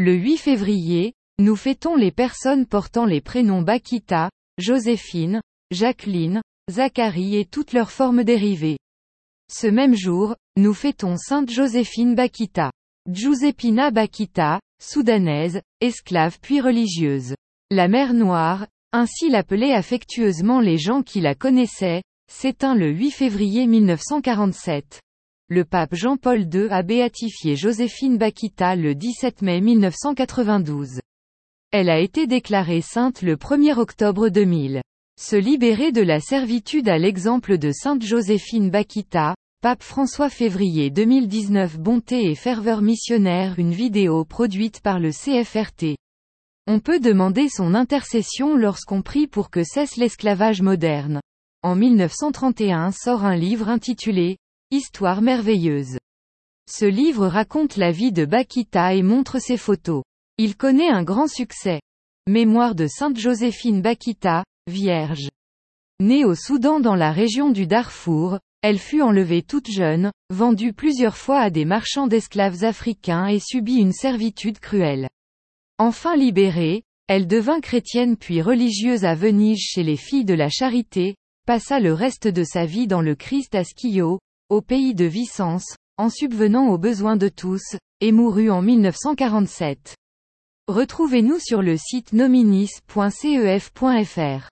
Le 8 février, nous fêtons les personnes portant les prénoms Bakita, Joséphine, Jacqueline, Zacharie et toutes leurs formes dérivées. Ce même jour, nous fêtons Sainte Joséphine Bakita. Giuseppina Bakita, soudanaise, esclave puis religieuse. La mer Noire, ainsi l'appelaient affectueusement les gens qui la connaissaient, s'éteint le 8 février 1947. Le pape Jean-Paul II a béatifié Joséphine Bakita le 17 mai 1992. Elle a été déclarée sainte le 1er octobre 2000. Se libérer de la servitude à l'exemple de Sainte Joséphine Bakita, Pape François février 2019 Bonté et ferveur missionnaire Une vidéo produite par le CFRT. On peut demander son intercession lorsqu'on prie pour que cesse l'esclavage moderne. En 1931 sort un livre intitulé Histoire merveilleuse. Ce livre raconte la vie de Bakita et montre ses photos. Il connaît un grand succès. Mémoire de Sainte Joséphine Bakita, Vierge. Née au Soudan dans la région du Darfour, elle fut enlevée toute jeune, vendue plusieurs fois à des marchands d'esclaves africains et subit une servitude cruelle. Enfin libérée, elle devint chrétienne puis religieuse à Venise chez les filles de la charité, passa le reste de sa vie dans le Christ à au pays de Vicence, en subvenant aux besoins de tous, et mourut en 1947. Retrouvez-nous sur le site nominis.cef.fr.